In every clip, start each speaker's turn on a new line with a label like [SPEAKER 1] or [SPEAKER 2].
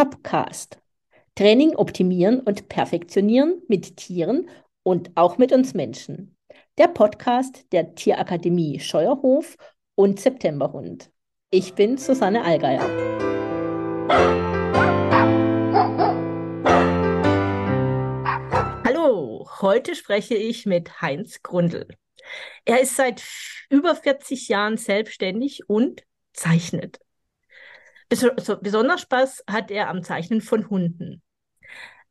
[SPEAKER 1] Topcast. Training optimieren und perfektionieren mit Tieren und auch mit uns Menschen. Der Podcast der Tierakademie Scheuerhof und Septemberhund. Ich bin Susanne Allgeier. Hallo, heute spreche ich mit Heinz Grundl. Er ist seit über 40 Jahren selbstständig und zeichnet. Besonders Spaß hat er am Zeichnen von Hunden.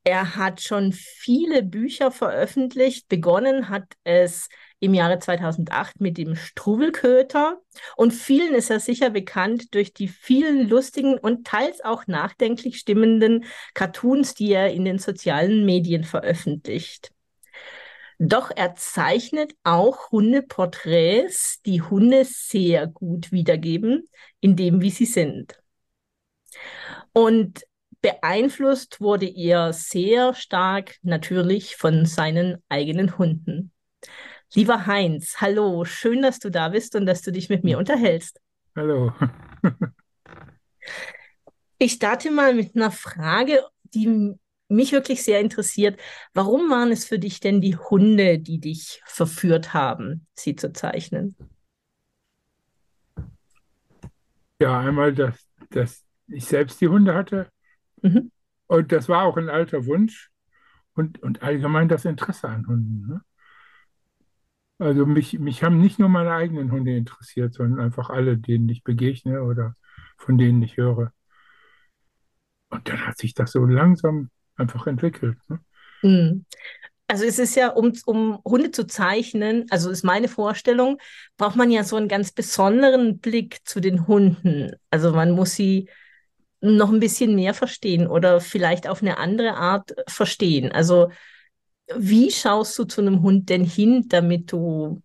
[SPEAKER 1] Er hat schon viele Bücher veröffentlicht. Begonnen hat es im Jahre 2008 mit dem Struwelköter. Und vielen ist er sicher bekannt durch die vielen lustigen und teils auch nachdenklich stimmenden Cartoons, die er in den sozialen Medien veröffentlicht. Doch er zeichnet auch Hundeporträts, die Hunde sehr gut wiedergeben, in dem, wie sie sind. Und beeinflusst wurde er sehr stark natürlich von seinen eigenen Hunden. Lieber Heinz, hallo, schön, dass du da bist und dass du dich mit mir unterhältst.
[SPEAKER 2] Hallo.
[SPEAKER 1] ich starte mal mit einer Frage, die mich wirklich sehr interessiert. Warum waren es für dich denn die Hunde, die dich verführt haben, sie zu zeichnen?
[SPEAKER 2] Ja, einmal, dass, dass ich selbst die Hunde hatte. Mhm. Und das war auch ein alter Wunsch. Und, und allgemein das Interesse an Hunden. Ne? Also mich, mich haben nicht nur meine eigenen Hunde interessiert, sondern einfach alle, denen ich begegne oder von denen ich höre. Und dann hat sich das so langsam einfach entwickelt. Ne?
[SPEAKER 1] Mhm. Also es ist ja, um, um Hunde zu zeichnen, also ist meine Vorstellung, braucht man ja so einen ganz besonderen Blick zu den Hunden. Also man muss sie noch ein bisschen mehr verstehen oder vielleicht auf eine andere Art verstehen. Also wie schaust du zu einem Hund denn hin, damit du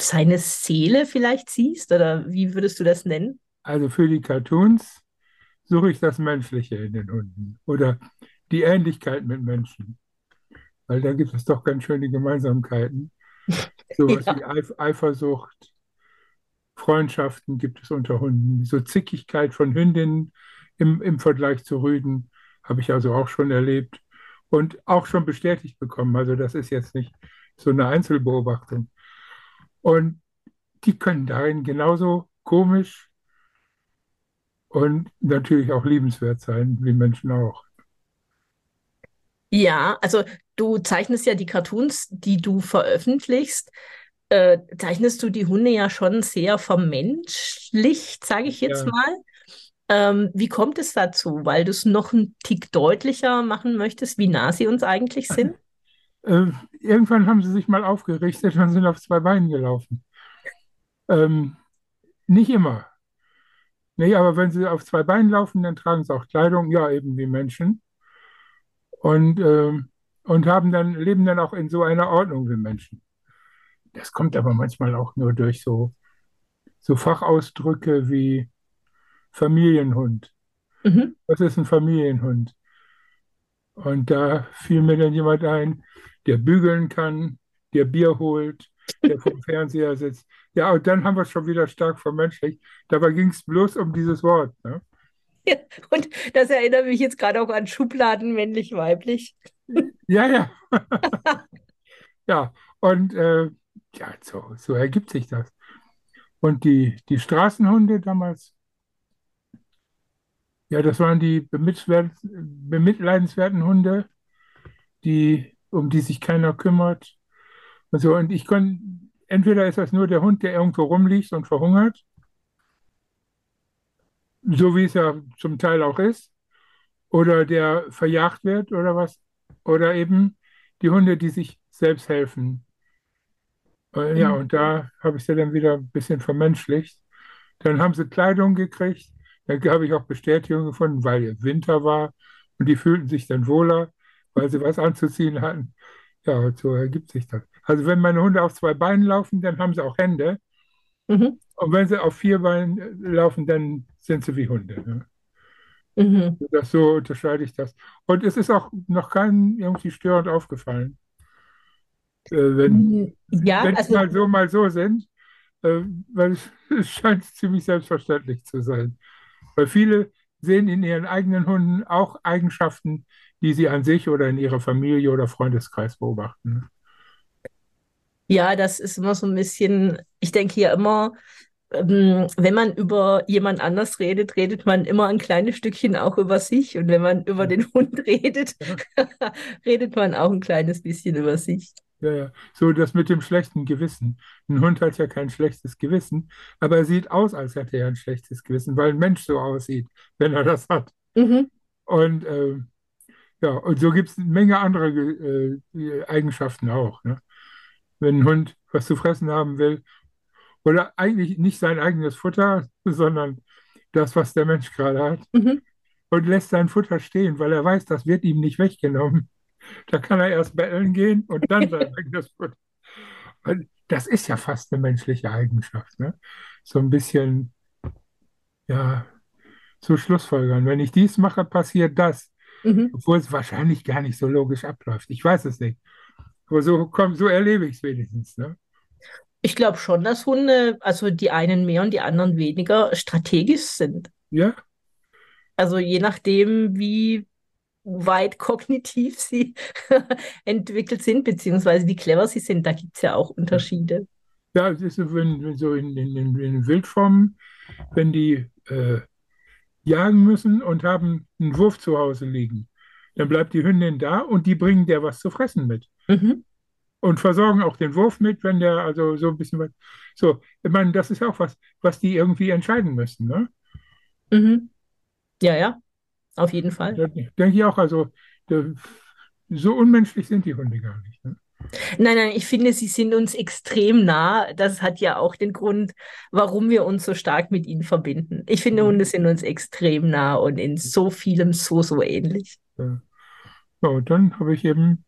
[SPEAKER 1] seine Seele vielleicht siehst? Oder wie würdest du das nennen?
[SPEAKER 2] Also für die Cartoons suche ich das Menschliche in den Hunden oder die Ähnlichkeit mit Menschen. Weil da gibt es doch ganz schöne Gemeinsamkeiten. Sowas ja. wie Eif Eifersucht, Freundschaften gibt es unter Hunden. So Zickigkeit von Hündinnen im, im Vergleich zu Rüden habe ich also auch schon erlebt und auch schon bestätigt bekommen. Also das ist jetzt nicht so eine Einzelbeobachtung. Und die können darin genauso komisch und natürlich auch liebenswert sein, wie Menschen auch.
[SPEAKER 1] Ja, also du zeichnest ja die Cartoons, die du veröffentlichst äh, zeichnest du die Hunde ja schon sehr vermenschlicht, sage ich jetzt ja. mal. Ähm, wie kommt es dazu? Weil du es noch einen Tick deutlicher machen möchtest, wie nah sie uns eigentlich sind?
[SPEAKER 2] Äh, irgendwann haben sie sich mal aufgerichtet und sind auf zwei Beinen gelaufen. Ähm, nicht immer. Nee, aber wenn sie auf zwei Beinen laufen, dann tragen sie auch Kleidung, ja, eben wie Menschen. Und, ähm, und haben dann, leben dann auch in so einer Ordnung wie Menschen. Das kommt aber manchmal auch nur durch so, so Fachausdrücke wie Familienhund. Mhm. Was ist ein Familienhund? Und da fiel mir dann jemand ein, der bügeln kann, der Bier holt, der vom Fernseher sitzt. Ja, und dann haben wir es schon wieder stark vermenschlicht. Dabei ging es bloß um dieses Wort. Ne?
[SPEAKER 1] Ja, und das erinnert mich jetzt gerade auch an Schubladen männlich-weiblich.
[SPEAKER 2] Ja, ja. ja, und äh, ja, so, so ergibt sich das. Und die, die Straßenhunde damals, ja, das waren die bemitleidenswerten Hunde, die, um die sich keiner kümmert. Und so, und ich konnte, entweder ist das nur der Hund, der irgendwo rumliegt und verhungert, so wie es ja zum Teil auch ist, oder der verjagt wird oder was, oder eben die Hunde, die sich selbst helfen, äh, ja, mhm. und da habe ich sie dann wieder ein bisschen vermenschlicht. Dann haben sie Kleidung gekriegt. Da habe ich auch Bestätigung gefunden, weil Winter war und die fühlten sich dann wohler, weil sie was anzuziehen hatten. Ja, und so ergibt sich das. Also wenn meine Hunde auf zwei Beinen laufen, dann haben sie auch Hände. Mhm. Und wenn sie auf vier Beinen äh, laufen, dann sind sie wie Hunde. Ne? Mhm. Das, so unterscheide ich das. Und es ist auch noch keinem irgendwie störend aufgefallen. Äh, wenn ja, wenn also, mal so, mal so sind, äh, weil es, es scheint ziemlich selbstverständlich zu sein. Weil viele, sehen in ihren eigenen Hunden auch Eigenschaften, die sie an sich oder in ihrer Familie oder Freundeskreis beobachten.
[SPEAKER 1] Ja, das ist immer so ein bisschen, ich denke ja immer, ähm, wenn man über jemand anders redet, redet man immer ein kleines Stückchen auch über sich. Und wenn man über den Hund redet, redet man auch ein kleines bisschen über sich.
[SPEAKER 2] Ja, ja. So das mit dem schlechten Gewissen. Ein Hund hat ja kein schlechtes Gewissen, aber er sieht aus, als hätte er ein schlechtes Gewissen, weil ein Mensch so aussieht, wenn er das hat. Mhm. Und äh, ja, und so gibt es eine Menge andere äh, Eigenschaften auch. Ne? Wenn ein Hund was zu fressen haben will, oder eigentlich nicht sein eigenes Futter, sondern das, was der Mensch gerade hat, mhm. und lässt sein Futter stehen, weil er weiß, das wird ihm nicht weggenommen da kann er erst betteln gehen und dann sein eigenes Futter. Das ist ja fast eine menschliche Eigenschaft. Ne? So ein bisschen, ja, zu Schlussfolgern. Wenn ich dies mache, passiert das. Mhm. Obwohl es wahrscheinlich gar nicht so logisch abläuft. Ich weiß es nicht. Aber so, komm, so erlebe ich es wenigstens. Ne?
[SPEAKER 1] Ich glaube schon, dass Hunde, also die einen mehr und die anderen weniger, strategisch sind.
[SPEAKER 2] Ja.
[SPEAKER 1] Also je nachdem, wie weit kognitiv sie entwickelt sind, beziehungsweise wie clever sie sind. Da gibt es ja auch Unterschiede.
[SPEAKER 2] Ja, es ist so, wenn, wenn so in, in, in, Wildformen, wenn die äh, jagen müssen und haben einen Wurf zu Hause liegen, dann bleibt die Hündin da und die bringen der was zu fressen mit. Mhm. Und versorgen auch den Wurf mit, wenn der also so ein bisschen was. So, ich meine, das ist auch was, was die irgendwie entscheiden müssen, ne?
[SPEAKER 1] Mhm. Ja, ja auf jeden Fall.
[SPEAKER 2] Denke ich auch. Also so unmenschlich sind die Hunde gar nicht. Ne?
[SPEAKER 1] Nein, nein, ich finde, sie sind uns extrem nah. Das hat ja auch den Grund, warum wir uns so stark mit ihnen verbinden. Ich finde, mhm. Hunde sind uns extrem nah und in so vielem so, so ähnlich.
[SPEAKER 2] Ja, und dann habe ich eben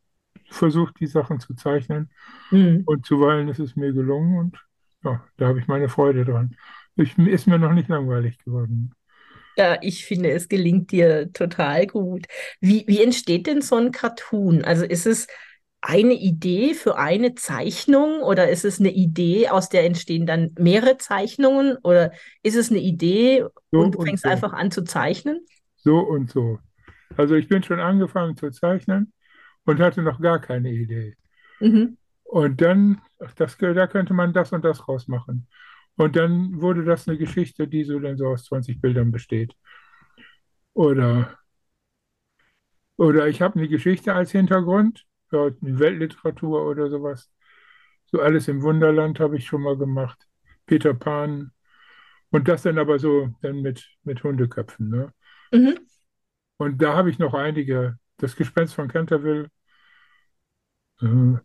[SPEAKER 2] versucht, die Sachen zu zeichnen. Mhm. Und zuweilen ist es mir gelungen und ja, da habe ich meine Freude dran. Ich, ist mir noch nicht langweilig geworden.
[SPEAKER 1] Ja, ich finde, es gelingt dir total gut. Wie, wie entsteht denn so ein Cartoon? Also ist es eine Idee für eine Zeichnung oder ist es eine Idee, aus der entstehen dann mehrere Zeichnungen oder ist es eine Idee so und du fängst so. einfach an zu zeichnen?
[SPEAKER 2] So und so. Also ich bin schon angefangen zu zeichnen und hatte noch gar keine Idee. Mhm. Und dann, das, da könnte man das und das rausmachen. Und dann wurde das eine Geschichte, die so dann so aus 20 Bildern besteht. Oder, oder ich habe eine Geschichte als Hintergrund, ja, Weltliteratur oder sowas. So alles im Wunderland habe ich schon mal gemacht. Peter Pan. Und das dann aber so dann mit, mit Hundeköpfen. Ne? Mhm. Und da habe ich noch einige. Das Gespenst von Canterville. Äh,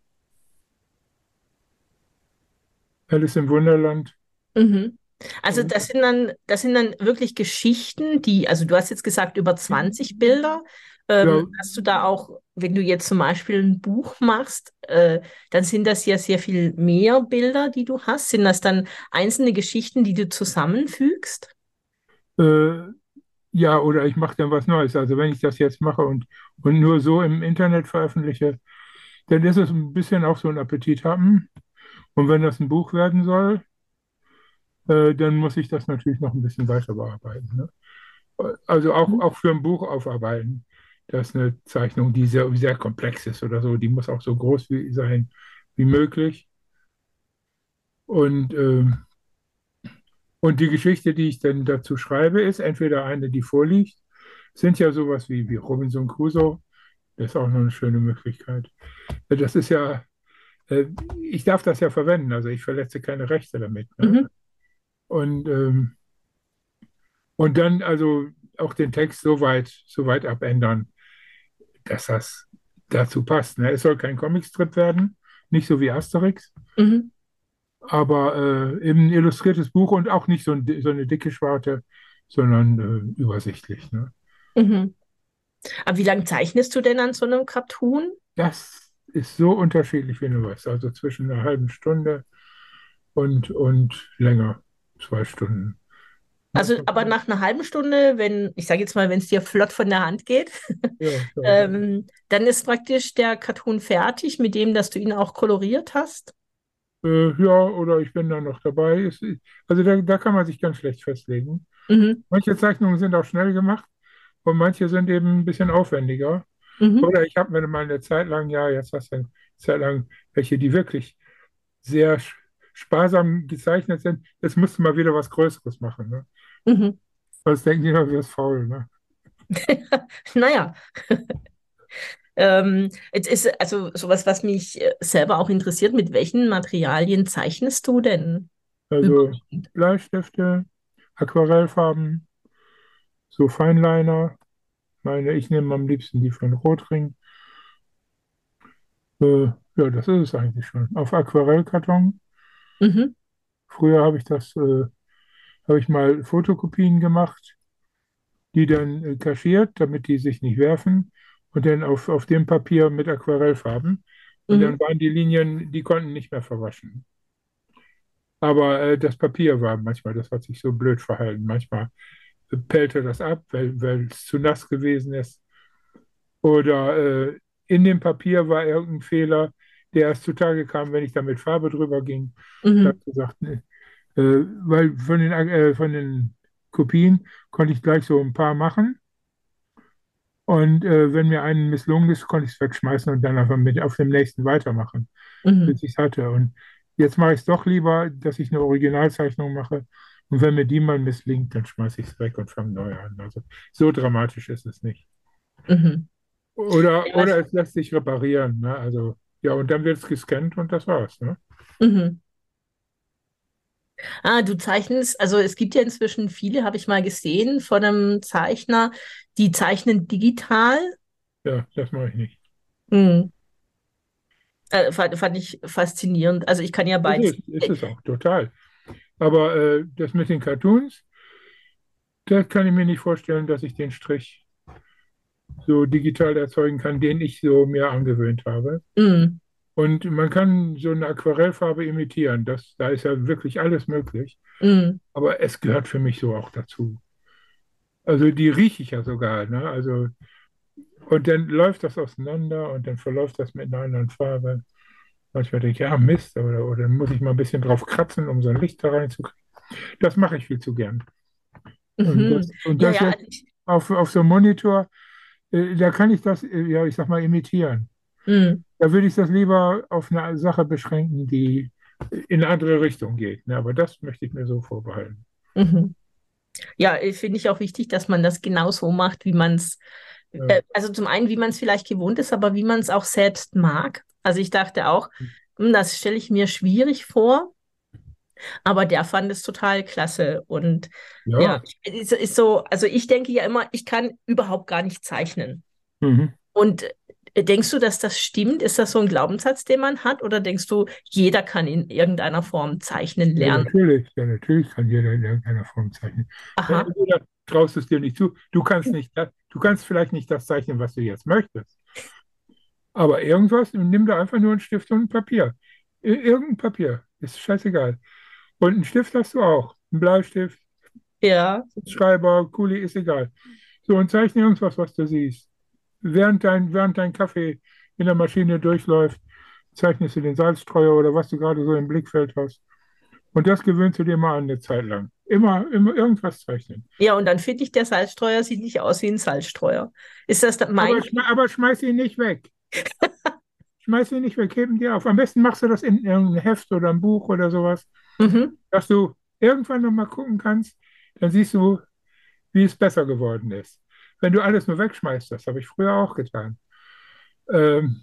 [SPEAKER 2] Alice im Wunderland.
[SPEAKER 1] Mhm. Also das sind dann, das sind dann wirklich Geschichten, die, also du hast jetzt gesagt über 20 Bilder. Ähm, ja. Hast du da auch, wenn du jetzt zum Beispiel ein Buch machst, äh, dann sind das ja sehr viel mehr Bilder, die du hast. Sind das dann einzelne Geschichten, die du zusammenfügst?
[SPEAKER 2] Äh, ja, oder ich mache dann was Neues. Also wenn ich das jetzt mache und, und nur so im Internet veröffentliche, dann ist es ein bisschen auch so ein Appetit haben. Und wenn das ein Buch werden soll, äh, dann muss ich das natürlich noch ein bisschen weiter bearbeiten. Ne? Also auch, mhm. auch für ein Buch aufarbeiten. Das ist eine Zeichnung, die sehr, sehr komplex ist oder so. Die muss auch so groß wie, sein wie möglich. Und, äh, und die Geschichte, die ich dann dazu schreibe, ist entweder eine, die vorliegt, sind ja sowas wie, wie Robinson Crusoe. Das ist auch noch eine schöne Möglichkeit. Das ist ja, äh, ich darf das ja verwenden, also ich verletze keine Rechte damit. Ne? Mhm. Und, ähm, und dann also auch den Text so weit, so weit abändern, dass das dazu passt. Ne? Es soll kein Comicstrip werden, nicht so wie Asterix, mhm. aber äh, eben ein illustriertes Buch und auch nicht so, ein, so eine dicke Schwarte, sondern äh, übersichtlich. Ne?
[SPEAKER 1] Mhm. Aber wie lange zeichnest du denn an so einem Cartoon?
[SPEAKER 2] Das ist so unterschiedlich, wie du weißt. Also zwischen einer halben Stunde und, und länger zwei Stunden.
[SPEAKER 1] Also, aber nach einer halben Stunde, wenn, ich sage jetzt mal, wenn es dir flott von der Hand geht, ja, ähm, dann ist praktisch der Cartoon fertig, mit dem, dass du ihn auch koloriert hast?
[SPEAKER 2] Äh, ja, oder ich bin da noch dabei. also da, da kann man sich ganz schlecht festlegen.
[SPEAKER 1] Mhm.
[SPEAKER 2] Manche Zeichnungen sind auch schnell gemacht und manche sind eben ein bisschen aufwendiger.
[SPEAKER 1] Mhm.
[SPEAKER 2] Oder ich habe mir mal eine Zeit lang, ja, jetzt hast du eine Zeit lang welche, die wirklich sehr sparsam gezeichnet sind. Jetzt musst du mal wieder was Größeres machen. Ne?
[SPEAKER 1] Mhm.
[SPEAKER 2] Was denken die immer, du wirst faul. Ne?
[SPEAKER 1] Naja. ähm, jetzt ist also sowas, was mich äh, selber auch interessiert, mit welchen Materialien zeichnest du denn?
[SPEAKER 2] Also? Bleistifte, Aquarellfarben, so Feinliner. Meine, ich nehme am liebsten die von Rotring. Äh, ja, das ist es eigentlich schon. Auf Aquarellkarton.
[SPEAKER 1] Mhm.
[SPEAKER 2] Früher habe ich das, äh, habe ich mal Fotokopien gemacht, die dann äh, kaschiert, damit die sich nicht werfen. Und dann auf, auf dem Papier mit Aquarellfarben. Und
[SPEAKER 1] Mhm.
[SPEAKER 2] dann waren die Linien, die konnten nicht mehr verwaschen. Aber äh, das Papier war manchmal, das hat sich so blöd verhalten. Manchmal pellte das ab, weil, weil es zu nass gewesen ist. Oder äh, in dem Papier war irgendein Fehler, der erst zutage kam, wenn ich da mit Farbe drüber ging. Da habe
[SPEAKER 1] Mhm.
[SPEAKER 2] ich gesagt, nee, äh, weil von den, äh, von den Kopien konnte ich gleich so ein paar machen. Und äh, wenn mir einen misslungen ist, konnte ich es wegschmeißen und dann einfach mit auf dem nächsten weitermachen,
[SPEAKER 1] Mhm.
[SPEAKER 2] bis ich es hatte. Und jetzt mache ich es doch lieber, dass ich eine Originalzeichnung mache. Und wenn mir die mal misslingt, dann schmeiße ich es weg und fange neu an. Also so dramatisch ist es nicht.
[SPEAKER 1] Mhm.
[SPEAKER 2] Oder,
[SPEAKER 1] Ja,
[SPEAKER 2] oder es lässt sich reparieren. Ne? Also, ja, und dann wird es gescannt und das war's. Ne?
[SPEAKER 1] mhm. Ah, du zeichnest, also es gibt ja inzwischen viele, habe ich mal gesehen, von einem Zeichner, die zeichnen digital.
[SPEAKER 2] Ja, das mache ich nicht.
[SPEAKER 1] Mhm. Äh, fand, fand ich faszinierend. Also ich kann ja beides.
[SPEAKER 2] ist, ist es auch, total. Aber äh, das mit den Cartoons, da kann ich mir nicht vorstellen, dass ich den Strich so digital erzeugen kann, den ich so mir angewöhnt habe.
[SPEAKER 1] Mhm.
[SPEAKER 2] Und man kann so eine Aquarellfarbe imitieren. Das, da ist ja wirklich alles möglich.
[SPEAKER 1] Mhm.
[SPEAKER 2] Aber es gehört für mich so auch dazu. Also die rieche ich ja sogar. Ne? Also, und dann läuft das auseinander und dann verläuft das mit einer anderen Farbe. Manchmal denke ich, ja, Mist, oder, oder muss ich mal ein bisschen drauf kratzen, um so ein Licht da reinzukriegen. Das mache ich viel zu gern. Und
[SPEAKER 1] Mhm.
[SPEAKER 2] das, und
[SPEAKER 1] Ja,
[SPEAKER 2] das
[SPEAKER 1] ja,
[SPEAKER 2] jetzt auf, auf so einem Monitor, äh, da kann ich das, äh, ja, ich sag mal, imitieren.
[SPEAKER 1] mhm.
[SPEAKER 2] Da würde ich das lieber auf eine Sache beschränken, die in eine andere Richtung geht. Ne? Aber das möchte ich mir so vorbehalten.
[SPEAKER 1] Mhm. Ja, äh, finde ich auch wichtig, dass man das genau so macht, wie man es,
[SPEAKER 2] Ja.
[SPEAKER 1] äh, also zum einen, wie man es vielleicht gewohnt ist, aber wie man es auch selbst mag. Also ich dachte auch, hm, das stelle ich mir schwierig vor, aber der fand es total klasse. Und ja,
[SPEAKER 2] Ja.
[SPEAKER 1] ist, ist so, also ich denke ja immer, ich kann überhaupt gar nicht zeichnen.
[SPEAKER 2] Mhm.
[SPEAKER 1] Und äh, denkst du, dass das stimmt? Ist das so ein Glaubenssatz, den man hat? Oder denkst du, jeder kann in irgendeiner Form zeichnen
[SPEAKER 2] Ja,
[SPEAKER 1] lernen?
[SPEAKER 2] natürlich, ja, natürlich kann jeder in irgendeiner Form zeichnen. Äh,
[SPEAKER 1] Aha.
[SPEAKER 2] Entweder traust du es dir nicht zu, du kannst nicht, du kannst vielleicht nicht das zeichnen, was du jetzt möchtest. Aber irgendwas, nimm da einfach nur einen Stift und ein Papier. Ir- Irgendein Papier, ist scheißegal. Und einen Stift hast du auch, einen Bleistift,
[SPEAKER 1] Ja.
[SPEAKER 2] Schreiber, Kuli, ist egal. So, und zeichne irgendwas, was du siehst. Während dein, während dein Kaffee in der Maschine durchläuft, zeichnest du den Salzstreuer oder was du gerade so im Blickfeld hast. Und das gewöhnst du dir mal an eine Zeit lang. Immer, immer irgendwas zeichnen.
[SPEAKER 1] Ja, und dann finde ich, der Salzstreuer sieht nicht aus wie ein Salzstreuer. Ist das mein?
[SPEAKER 2] Aber, schme aber schmeiß ihn nicht weg. Schmeiß ihn nicht weg, heb ihn dir auf. Am besten machst du das in irgendein Heft oder ein Buch oder sowas,
[SPEAKER 1] Mhm.
[SPEAKER 2] dass du irgendwann nochmal gucken kannst, dann siehst du, wie es besser geworden ist. Wenn du alles nur wegschmeißt, das habe ich früher auch getan, ähm,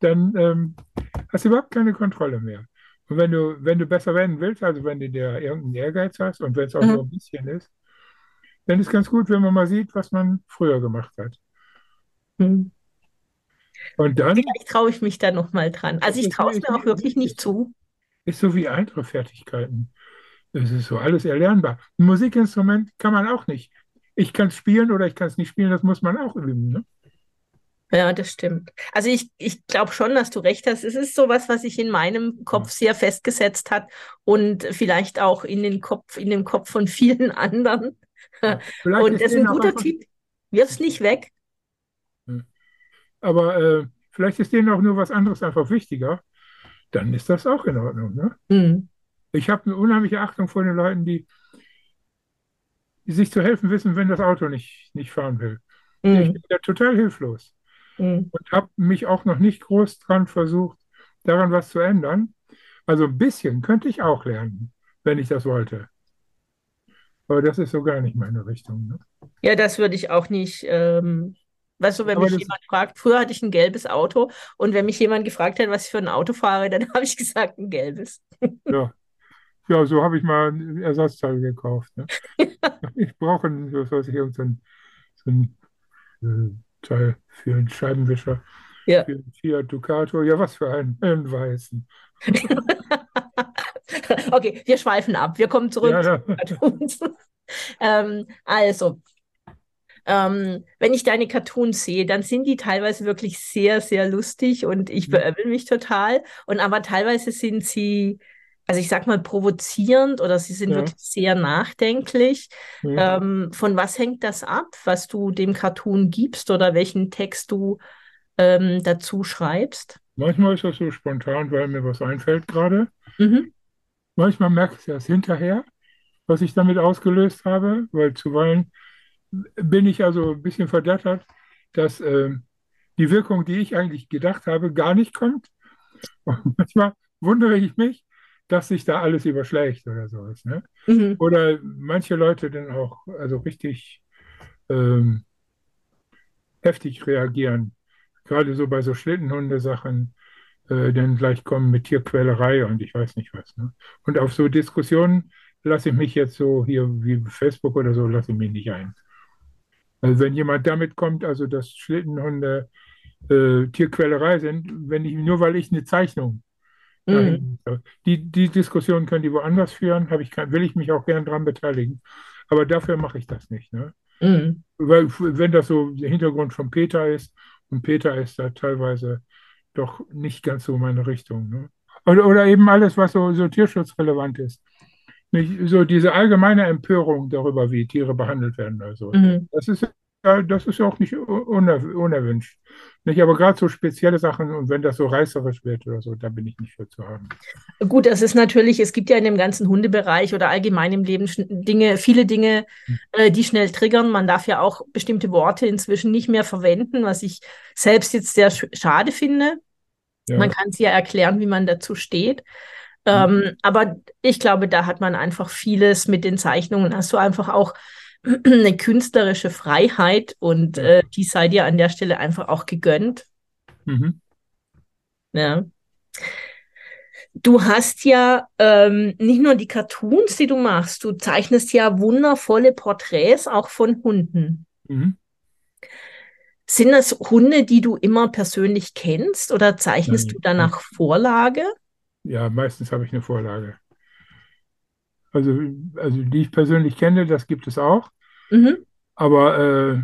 [SPEAKER 2] dann ähm, hast du überhaupt keine Kontrolle mehr. Und wenn du, wenn du besser werden willst, also wenn du dir irgendeinen Ehrgeiz hast und wenn es auch nur
[SPEAKER 1] Mhm.
[SPEAKER 2] ein bisschen ist, dann ist ganz gut, wenn man mal sieht, was man früher gemacht hat.
[SPEAKER 1] Mhm.
[SPEAKER 2] Und dann
[SPEAKER 1] Vielleicht traue ich mich da noch mal dran. Also ich traue es mir auch wirklich nicht zu.
[SPEAKER 2] Ist so wie andere Fertigkeiten. Es ist so alles erlernbar. Ein Musikinstrument kann man auch nicht. Ich kann es spielen oder ich kann es nicht spielen, das muss man auch üben. Ne?
[SPEAKER 1] Ja, das stimmt. Also ich, ich glaube schon, dass du recht hast. Es ist sowas, was sich in meinem Kopf sehr festgesetzt hat und vielleicht auch in den Kopf, in dem Kopf von vielen anderen.
[SPEAKER 2] Ja.
[SPEAKER 1] Und das ist ein guter
[SPEAKER 2] einfach,
[SPEAKER 1] Tipp. Wirf's nicht weg.
[SPEAKER 2] aber äh, vielleicht ist denen auch nur was anderes einfach wichtiger. Dann ist das auch in Ordnung. Ne?
[SPEAKER 1] Mhm.
[SPEAKER 2] Ich habe eine unheimliche Achtung vor den Leuten, die sich zu helfen wissen, wenn das Auto nicht, nicht fahren will. Ich
[SPEAKER 1] Mhm.
[SPEAKER 2] bin da total hilflos
[SPEAKER 1] Mhm.
[SPEAKER 2] und habe mich auch noch nicht groß dran versucht, daran was zu ändern. Also ein bisschen könnte ich auch lernen, wenn ich das wollte. Aber das ist so gar nicht meine Richtung. Ne?
[SPEAKER 1] Ja, das würde ich auch nicht. Ähm, weißt du, wenn
[SPEAKER 2] Aber
[SPEAKER 1] mich jemand fragt, früher hatte ich ein gelbes Auto und wenn mich jemand gefragt hat, was ich für ein Auto fahre, dann habe ich gesagt, ein gelbes.
[SPEAKER 2] ja, ja, so habe ich mal ein Ersatzteil gekauft. Ne? Ich brauche ein, was weiß ich, irgend so ein, so ein äh, Teil für einen Scheibenwischer,
[SPEAKER 1] Ja.
[SPEAKER 2] für einen Fiat Ducato. Ja, was für einen, einen weißen.
[SPEAKER 1] Okay, wir schweifen ab. Wir kommen zurück
[SPEAKER 2] Ja, ja.
[SPEAKER 1] Ähm, also, ähm, wenn ich deine Cartoons sehe, dann sind die teilweise wirklich sehr, sehr lustig und ich
[SPEAKER 2] Hm,
[SPEAKER 1] beömmel mich total. Und aber teilweise sind sie, also ich sag mal, provozierend oder sie sind
[SPEAKER 2] ja,
[SPEAKER 1] wirklich sehr nachdenklich.
[SPEAKER 2] hm.
[SPEAKER 1] Ähm, von was hängt das ab, was du dem Cartoon gibst oder welchen Text du ähm, dazu schreibst?
[SPEAKER 2] Manchmal ist das so spontan, weil mir was einfällt gerade.
[SPEAKER 1] Mhm.
[SPEAKER 2] Manchmal merke ich erst hinterher, was ich damit ausgelöst habe, weil zuweilen bin ich also ein bisschen verdattert, dass ähm, die Wirkung, die ich eigentlich gedacht habe, gar nicht kommt. Und manchmal wundere ich mich, dass sich da alles überschlägt oder sowas. Ne?
[SPEAKER 1] Mhm.
[SPEAKER 2] Oder manche Leute dann auch also richtig ähm, heftig reagieren. Gerade so bei so Schlittenhundesachen, äh, dann gleich kommen mit Tierquälerei und ich weiß nicht was. Ne? Und auf so Diskussionen lasse ich mich jetzt so hier wie Facebook oder so, lasse ich mich nicht ein. Also wenn jemand damit kommt, also dass Schlittenhunde äh, Tierquälerei sind, wenn ich, nur weil ich eine Zeichnung
[SPEAKER 1] Mhm.
[SPEAKER 2] dahin. Die, die Diskussion können die woanders führen, ich will ich mich auch gern dran beteiligen. Aber dafür mache ich das nicht. Ne?
[SPEAKER 1] Mhm.
[SPEAKER 2] Weil wenn das so der Hintergrund von Peter ist, und Peter ist da teilweise doch nicht ganz so meine Richtung. Ne? Oder, oder eben alles, was so, so tierschutzrelevant ist. Nicht, so diese allgemeine Empörung darüber, wie Tiere behandelt werden. Also,
[SPEAKER 1] Mhm.
[SPEAKER 2] das ist, ja, das ist auch nicht uner, unerwünscht. Nicht, aber gerade so spezielle Sachen und wenn das so reißerisch wird oder so, da bin ich nicht für zu haben.
[SPEAKER 1] Gut, das ist natürlich, es gibt ja in dem ganzen Hundebereich oder allgemein im Leben Dinge, viele Dinge, äh, die schnell triggern. Man darf ja auch bestimmte Worte inzwischen nicht mehr verwenden, was ich selbst jetzt sehr sch schade finde. Man
[SPEAKER 2] Ja.
[SPEAKER 1] kann sie ja erklären, wie man dazu steht.
[SPEAKER 2] Hm.
[SPEAKER 1] Ähm, aber ich glaube, da hat man einfach vieles mit den Zeichnungen. Hast du einfach auch eine künstlerische Freiheit und äh, die sei dir an der Stelle einfach auch gegönnt.
[SPEAKER 2] Mhm.
[SPEAKER 1] Ja. Du hast ja ähm, nicht nur die Cartoons, die du machst, du zeichnest ja wundervolle Porträts auch von Hunden.
[SPEAKER 2] Mhm.
[SPEAKER 1] Sind das Hunde, die du immer persönlich kennst oder zeichnest du
[SPEAKER 2] Nein.
[SPEAKER 1] dann nach Vorlage?
[SPEAKER 2] Ja, meistens habe ich eine Vorlage. Also, also die ich persönlich kenne, das gibt es auch.
[SPEAKER 1] Mhm.
[SPEAKER 2] Aber äh,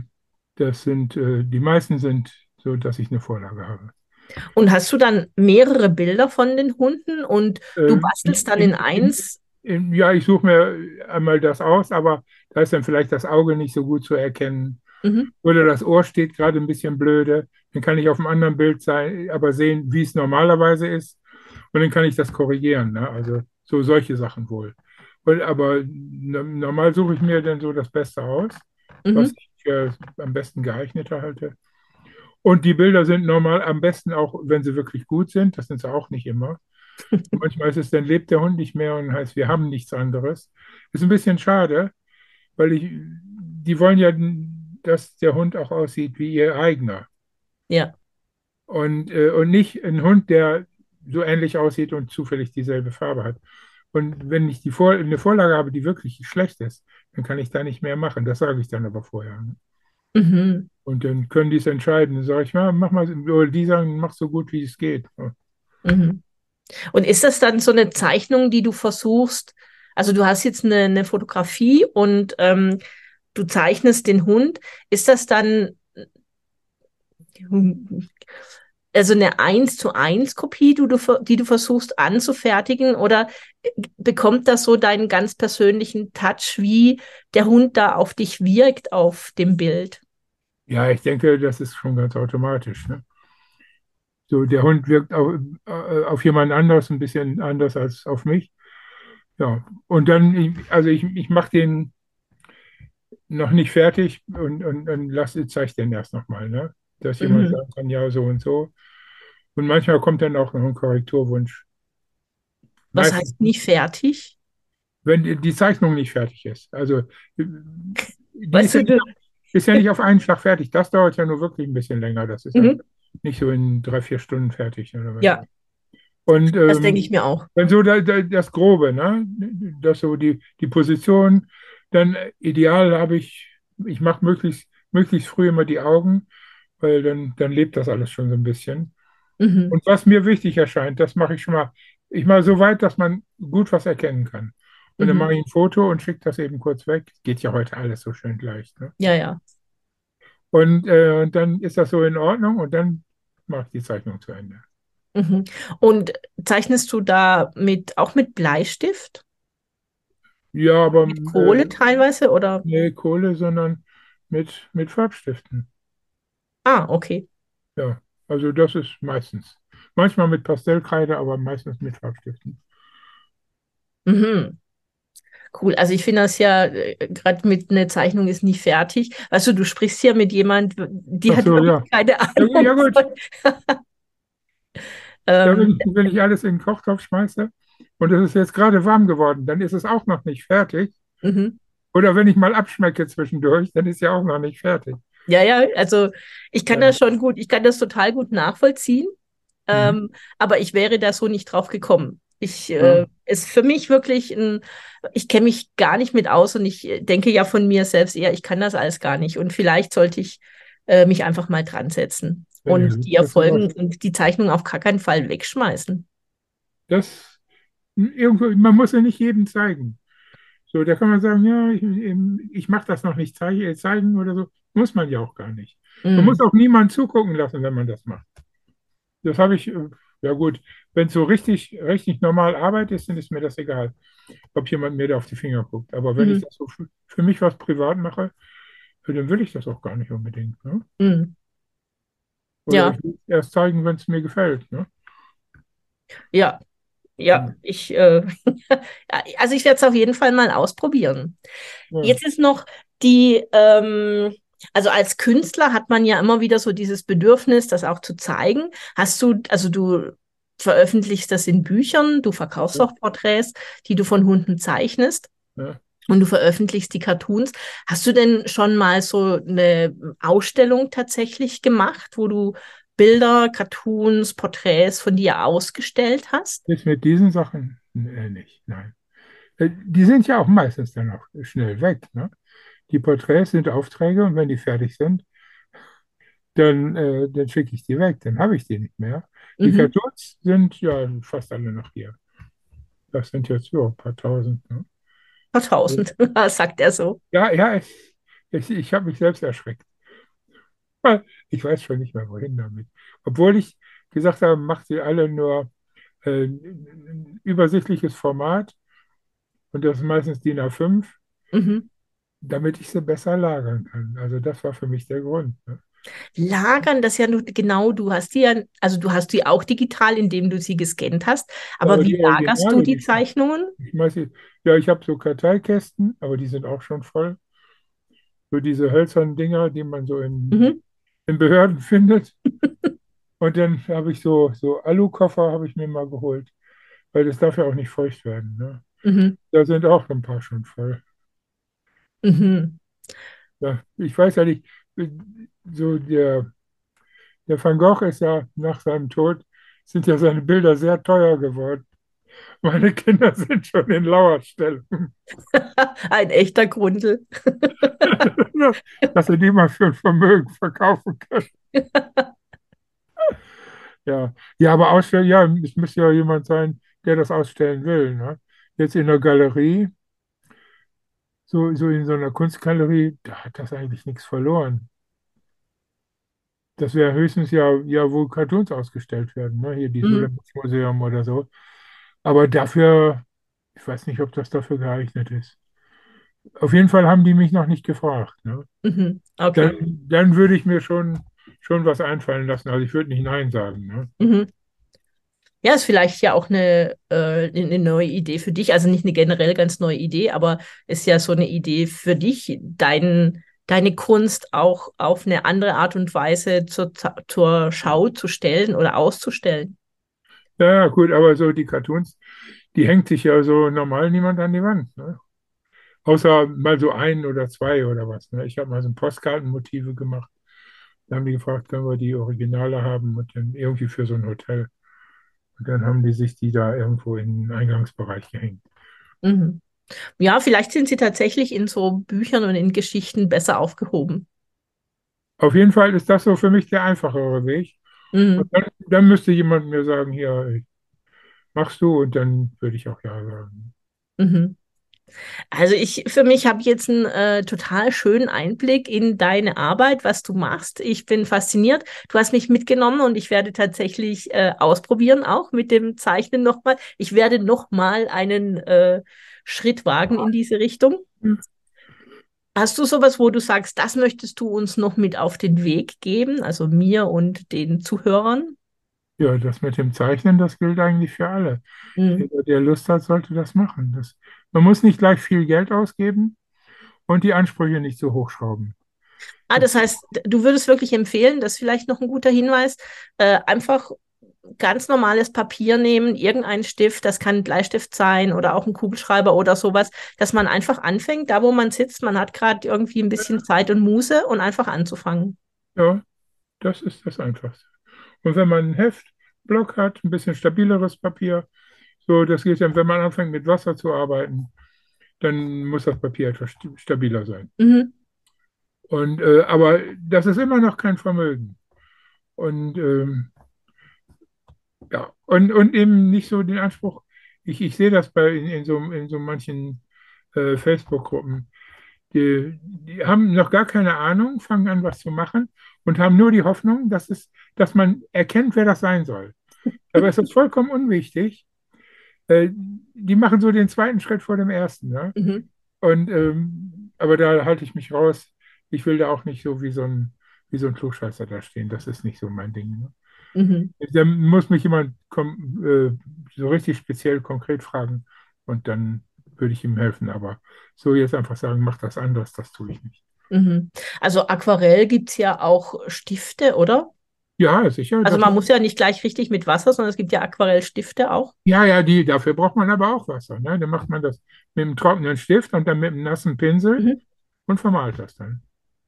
[SPEAKER 2] das sind, äh, die meisten sind so, dass ich eine Vorlage habe.
[SPEAKER 1] Und hast du dann mehrere Bilder von den Hunden und du
[SPEAKER 2] Äh,
[SPEAKER 1] bastelst dann in
[SPEAKER 2] in, in,
[SPEAKER 1] eins?
[SPEAKER 2] in, ja, ich suche mir einmal das aus, aber da ist dann vielleicht das Auge nicht so gut zu erkennen.
[SPEAKER 1] Mhm.
[SPEAKER 2] Oder das Ohr steht gerade ein bisschen blöde. Dann kann ich auf einem anderen Bild sein, aber sehen, wie es normalerweise ist. Und dann kann ich das korrigieren. Ne? Also so solche Sachen wohl. Und, aber no- normal suche ich mir dann so das Beste aus, was
[SPEAKER 1] Mhm.
[SPEAKER 2] ich für am besten geeigneter halte. Und die Bilder sind normal am besten auch, wenn sie wirklich gut sind. Das sind sie auch nicht immer. Manchmal ist es, dann lebt der Hund nicht mehr und heißt, wir haben nichts anderes. Ist ein bisschen schade, weil ich, die wollen ja, dass der Hund auch aussieht wie ihr eigener.
[SPEAKER 1] Ja.
[SPEAKER 2] Und, äh, und nicht ein Hund, der so ähnlich aussieht und zufällig dieselbe Farbe hat. Und wenn ich die Vor eine Vorlage habe, die wirklich schlecht ist, dann kann ich da nicht mehr machen. Das sage ich dann aber vorher. ne?
[SPEAKER 1] Mhm.
[SPEAKER 2] Und dann können die es entscheiden. Dann sage ich, ja, mach mal, oder die sagen, mach so gut, wie es geht.
[SPEAKER 1] Mhm. Und ist das dann so eine Zeichnung, die du versuchst, also du hast jetzt eine, eine Fotografie und ähm, du zeichnest den Hund, ist das dann also eine eins zu eins Kopie, die du, die du versuchst anzufertigen, oder bekommt das so deinen ganz persönlichen Touch, wie der Hund da auf dich wirkt auf dem Bild?
[SPEAKER 2] Ja, ich denke, das ist schon ganz automatisch. Ne? So, der Hund wirkt auf, äh, auf jemand anders ein bisschen anders als auf mich. Ja, und dann, also ich, ich mache den, noch nicht fertig und, und, und lass, zeig den erst nochmal, ne? Dass jemand
[SPEAKER 1] Mhm.
[SPEAKER 2] sagen kann, ja, so und so. Und manchmal kommt dann auch noch ein Korrekturwunsch.
[SPEAKER 1] Was
[SPEAKER 2] Meistens,
[SPEAKER 1] heißt nicht fertig?
[SPEAKER 2] wenn die Zeichnung nicht fertig ist. Also äh, die ist
[SPEAKER 1] Weißt
[SPEAKER 2] ja ist ja nicht auf einen Schlag fertig. Das dauert ja nur wirklich ein bisschen länger. Das ist
[SPEAKER 1] mhm.
[SPEAKER 2] nicht so in drei, vier Stunden fertig oder was.
[SPEAKER 1] Ja,
[SPEAKER 2] Und
[SPEAKER 1] das denke ich
[SPEAKER 2] ähm,
[SPEAKER 1] mir auch.
[SPEAKER 2] dann so da, da, das Grobe, ne? Das so die, die Position. Dann äh, ideal habe ich, ich mache möglichst, möglichst früh immer die Augen, weil dann, dann lebt das alles schon so ein bisschen.
[SPEAKER 1] Mhm.
[SPEAKER 2] Und was mir wichtig erscheint, das mache ich schon mal, ich mache so weit, dass man gut was erkennen kann. Und dann
[SPEAKER 1] Mhm.
[SPEAKER 2] mache ich ein Foto und schicke das eben kurz weg. Geht ja heute alles so schön leicht. Ne?
[SPEAKER 1] Ja, ja.
[SPEAKER 2] Und, äh, und dann ist das so in Ordnung und dann mache ich die Zeichnung zu Ende.
[SPEAKER 1] Mhm. Und zeichnest du da mit, auch mit Bleistift?
[SPEAKER 2] Ja, aber
[SPEAKER 1] Mit Kohle
[SPEAKER 2] äh,
[SPEAKER 1] teilweise oder?
[SPEAKER 2] nee, Kohle, sondern mit, mit Farbstiften.
[SPEAKER 1] Ah, okay.
[SPEAKER 2] Ja, also das ist meistens. Manchmal mit Pastellkreide, aber meistens mit Farbstiften.
[SPEAKER 1] Mhm. Cool. Also ich finde das ja, gerade mit einer Zeichnung ist nie fertig. Weißt du, sprichst ja mit jemand, die
[SPEAKER 2] Ach
[SPEAKER 1] hat
[SPEAKER 2] so, ja.
[SPEAKER 1] keine
[SPEAKER 2] gut, ja
[SPEAKER 1] Ahnung
[SPEAKER 2] gut. Ja, wenn
[SPEAKER 1] Ähm,
[SPEAKER 2] ich, wenn ich alles in den Kochtopf schmeiße und es ist jetzt gerade warm geworden, dann ist es auch noch nicht fertig.
[SPEAKER 1] mhm.
[SPEAKER 2] Oder wenn ich mal abschmecke zwischendurch, dann ist ja auch noch nicht fertig.
[SPEAKER 1] Ja, ja, also ich kann
[SPEAKER 2] Ja.
[SPEAKER 1] das schon gut, ich kann das total gut nachvollziehen,
[SPEAKER 2] Mhm.
[SPEAKER 1] ähm, aber ich wäre da so nicht drauf gekommen. Ich,
[SPEAKER 2] Ja.
[SPEAKER 1] äh, ist für mich wirklich ein, ich kenne mich gar nicht mit aus und ich denke ja von mir selbst eher, ich kann das alles gar nicht. Und vielleicht sollte ich äh, mich einfach mal dran setzen
[SPEAKER 2] ihr
[SPEAKER 1] und die Erfolgen und die Zeichnung auf gar keinen Fall wegschmeißen.
[SPEAKER 2] Das irgendwo, man muss ja nicht jedem zeigen. So, da kann man sagen, ja, ich, ich mache das noch nicht zei- zeigen oder so. Muss man ja auch gar nicht. Man muss
[SPEAKER 1] Mm,
[SPEAKER 2] auch niemanden zugucken lassen, wenn man das macht. Das habe ich, äh, ja gut, wenn es so richtig, richtig normal Arbeit ist, dann ist mir das egal, ob jemand mir da auf die Finger guckt. Aber wenn ich
[SPEAKER 1] mm,
[SPEAKER 2] das so für, für mich was privat mache, äh, dann will ich das auch gar nicht unbedingt. Ne? Oder
[SPEAKER 1] Ja,
[SPEAKER 2] ich will erst zeigen, wenn es mir gefällt. Ne?
[SPEAKER 1] ja, ja, ich, äh, also ich werde es auf jeden Fall mal ausprobieren.
[SPEAKER 2] Ja,
[SPEAKER 1] Jetzt ist noch die, ähm, also als Künstler hat man ja immer wieder so dieses Bedürfnis, das auch zu zeigen. Hast du, also du veröffentlichst das in Büchern, du verkaufst auch Porträts, die du von Hunden zeichnest
[SPEAKER 2] ja.
[SPEAKER 1] und du veröffentlichst die Cartoons. Hast du denn schon mal so eine Ausstellung tatsächlich gemacht, wo du Bilder, Cartoons, Porträts von dir ausgestellt hast?
[SPEAKER 2] Jetzt mit diesen Sachen äh, nicht, nein. Äh, Die sind ja auch meistens dann auch schnell weg. Ne? Die Porträts sind Aufträge und wenn die fertig sind, dann, äh, dann schicke ich die weg, dann habe ich die nicht mehr. Die
[SPEAKER 1] Mhm.
[SPEAKER 2] Cartoons sind ja fast alle noch hier. Das sind jetzt so ein paar tausend. Ne?
[SPEAKER 1] Paar tausend, sagt er so.
[SPEAKER 2] Ja, ja, ich, ich, ich habe mich selbst erschreckt. Ich weiß schon nicht mehr, wohin damit. Obwohl ich gesagt habe, macht sie alle nur äh, ein übersichtliches Format und das ist meistens DIN A5,
[SPEAKER 1] Mhm.
[SPEAKER 2] Damit ich sie besser lagern kann. Also das war für mich der Grund. Ne?
[SPEAKER 1] Lagern, das ja nur genau, du hast die ja, also du hast die auch digital, indem du sie gescannt hast. Aber
[SPEAKER 2] Aber
[SPEAKER 1] wie lagerst du
[SPEAKER 2] Originale,
[SPEAKER 1] die, Zeichnungen?
[SPEAKER 2] ich weiß, ja, ich habe so Karteikästen, aber die sind auch schon voll. So diese hölzernen Dinger, die man so in,
[SPEAKER 1] Mhm.
[SPEAKER 2] in Behörden findet. Und dann habe ich so, so Alukoffer habe ich mir mal geholt, weil das darf ja auch nicht feucht werden. Ne?
[SPEAKER 1] Mhm.
[SPEAKER 2] Da sind auch ein paar schon voll.
[SPEAKER 1] Mhm.
[SPEAKER 2] Ja, ich weiß ja nicht, so der, der Van Gogh ist ja nach seinem Tod, sind ja seine Bilder sehr teuer geworden. Meine Kinder sind schon in Lauerstellung,
[SPEAKER 1] Ein echter Grundel.
[SPEAKER 2] dass sie die mal für ein Vermögen verkaufen können. Ja, ja, aber ausstellen, ja, es müsste ja jemand sein, der das ausstellen will. Ne? Jetzt in der Galerie, so, so in so einer Kunstgalerie, da hat das eigentlich nichts verloren. Das wäre höchstens ja, ja, wo Cartoons ausgestellt werden, ne? Hier dieses
[SPEAKER 1] Mhm.
[SPEAKER 2] Museum oder so. Aber dafür, ich weiß nicht, ob das dafür geeignet ist. Auf jeden Fall haben die mich noch nicht gefragt. Ne?
[SPEAKER 1] Mhm. Okay.
[SPEAKER 2] Dann, dann würde ich mir schon, schon was einfallen lassen. Also ich würde nicht Nein sagen. Ne?
[SPEAKER 1] Mhm. Ja, ist vielleicht ja auch eine, äh, eine neue Idee für dich. Also nicht eine generell ganz neue Idee, aber ist ja so eine Idee für dich, dein, deine Kunst auch auf eine andere Art und Weise zur, zur Schau zu stellen oder auszustellen.
[SPEAKER 2] Ja, gut, aber so die Cartoons, die hängt sich ja so normal niemand an die Wand. Ne? Außer mal so ein oder zwei oder was. Ne? Ich habe mal so Postkartenmotive gemacht. Da haben die gefragt, können wir die Originale haben und dann irgendwie für so ein Hotel. Und dann haben die sich die da irgendwo in den Eingangsbereich gehängt.
[SPEAKER 1] Mhm. Ja, vielleicht sind sie tatsächlich in so Büchern und in Geschichten besser aufgehoben.
[SPEAKER 2] Auf jeden Fall ist das so für mich der einfachere Weg.
[SPEAKER 1] Mhm.
[SPEAKER 2] Und dann, dann müsste jemand mir sagen, hier, machst du? Und dann würde ich auch ja sagen.
[SPEAKER 1] Mhm. Also ich für mich habe jetzt einen äh, total schönen Einblick in deine Arbeit, was du machst. Ich bin fasziniert. Du hast mich mitgenommen und ich werde tatsächlich äh, ausprobieren, auch mit dem Zeichnen nochmal. Ich werde nochmal einen äh, Schritt wagen in diese Richtung. Hast du sowas, wo du sagst, das möchtest du uns noch mit auf den Weg geben, also mir und den Zuhörern?
[SPEAKER 2] Ja, das mit dem Zeichnen, das gilt eigentlich für alle.
[SPEAKER 1] Mhm.
[SPEAKER 2] Jeder, der Lust hat, sollte das machen. Das, man muss nicht gleich viel Geld ausgeben und die Ansprüche nicht so hochschrauben.
[SPEAKER 1] Ah, das heißt, du würdest wirklich empfehlen, das ist vielleicht noch ein guter Hinweis, äh, einfach ganz normales Papier nehmen, irgendeinen Stift, das kann ein Bleistift sein oder auch ein Kugelschreiber oder sowas, dass man einfach anfängt, da wo man sitzt, man hat gerade irgendwie ein bisschen Zeit und Muße und einfach anzufangen.
[SPEAKER 2] Ja, das ist das Einfachste. Und wenn man ein Heft, Block hat, ein bisschen stabileres Papier, so, das geht dann, wenn man anfängt mit Wasser zu arbeiten, dann muss das Papier etwas stabiler sein.
[SPEAKER 1] Mhm.
[SPEAKER 2] Und, äh, aber das ist immer noch kein Vermögen. Und ähm, ja, und, und eben nicht so den Anspruch, ich, ich sehe das bei in, in, so, in so manchen äh, Facebook-Gruppen, die, die haben noch gar keine Ahnung, fangen an, was zu machen und haben nur die Hoffnung, dass, es, dass man erkennt, wer das sein soll. Aber es ist vollkommen unwichtig. Äh, die machen so den zweiten Schritt vor dem ersten. Ne?
[SPEAKER 1] Mhm.
[SPEAKER 2] Und, ähm, aber da halte ich mich raus. Ich will da auch nicht so wie so ein, wie so ein Klugscheißer da stehen. Das ist nicht so mein Ding. Ne?
[SPEAKER 1] Mhm.
[SPEAKER 2] Da muss mich jemand äh, so richtig speziell konkret fragen und dann würde ich ihm helfen. Aber so jetzt einfach sagen, mach das anders, das tue ich nicht.
[SPEAKER 1] Mhm. Also Aquarell gibt es ja auch Stifte, oder?
[SPEAKER 2] Ja, sicher.
[SPEAKER 1] Also man muss ja nicht gleich richtig mit Wasser, sondern es gibt ja Aquarellstifte auch.
[SPEAKER 2] Ja, ja, die, dafür braucht man aber auch Wasser. Ne? Dann macht man das mit einem trockenen Stift und dann mit einem nassen Pinsel
[SPEAKER 1] Mhm.
[SPEAKER 2] und vermalt das dann.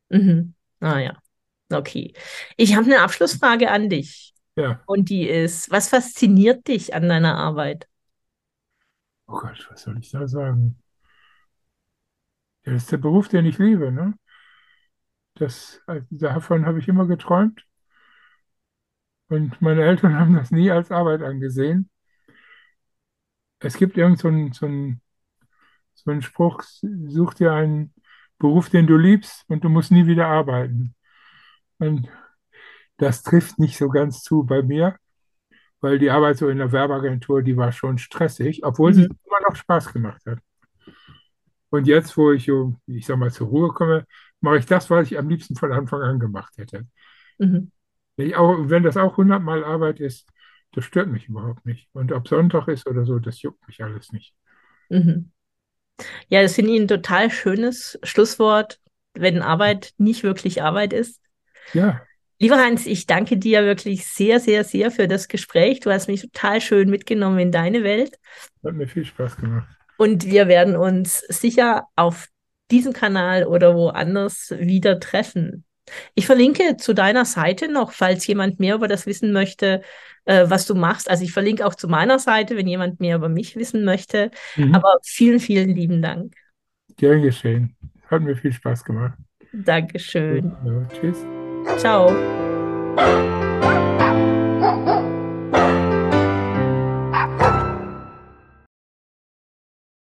[SPEAKER 1] Mhm. Ah ja, okay. Ich habe eine Abschlussfrage an dich.
[SPEAKER 2] Ja.
[SPEAKER 1] Und die ist, was fasziniert dich an deiner Arbeit?
[SPEAKER 2] Oh Gott, was soll ich da sagen? Das ist der Beruf, den ich liebe. Ne? Das, also davon habe ich immer geträumt. Und meine Eltern haben das nie als Arbeit angesehen. Es gibt irgend so einen, so einen, so einen Spruch, such dir einen Beruf, den du liebst und du musst nie wieder arbeiten. Und das trifft nicht so ganz zu bei mir, weil die Arbeit so in der Werbeagentur, die war schon stressig, obwohl sie
[SPEAKER 1] Mhm.
[SPEAKER 2] immer noch Spaß gemacht hat. Und jetzt, wo ich, so, ich sag mal, zur Ruhe komme, mache ich das, was ich am liebsten von Anfang an gemacht hätte.
[SPEAKER 1] Mhm.
[SPEAKER 2] Wenn, auch, wenn das auch hundertmal Arbeit ist, das stört mich überhaupt nicht. Und ob Sonntag ist oder so, das juckt mich alles nicht.
[SPEAKER 1] Mhm. Ja, das finde ich ein total schönes Schlusswort, wenn Arbeit nicht wirklich Arbeit ist.
[SPEAKER 2] Ja,
[SPEAKER 1] Lieber Heinz, ich danke dir wirklich sehr, sehr, sehr für das Gespräch. Du hast mich total schön mitgenommen in deine Welt.
[SPEAKER 2] hat mir viel Spaß gemacht.
[SPEAKER 1] Und wir werden uns sicher auf diesem Kanal oder woanders wieder treffen. Ich verlinke zu deiner Seite noch, falls jemand mehr über das wissen möchte, äh, was du machst. Also ich verlinke auch zu meiner Seite, wenn jemand mehr über mich wissen möchte.
[SPEAKER 2] Mhm.
[SPEAKER 1] Aber vielen, vielen lieben Dank.
[SPEAKER 2] Gern geschehen. Hat mir viel Spaß gemacht.
[SPEAKER 1] Dankeschön.
[SPEAKER 2] Ja, tschüss.
[SPEAKER 1] Ciao.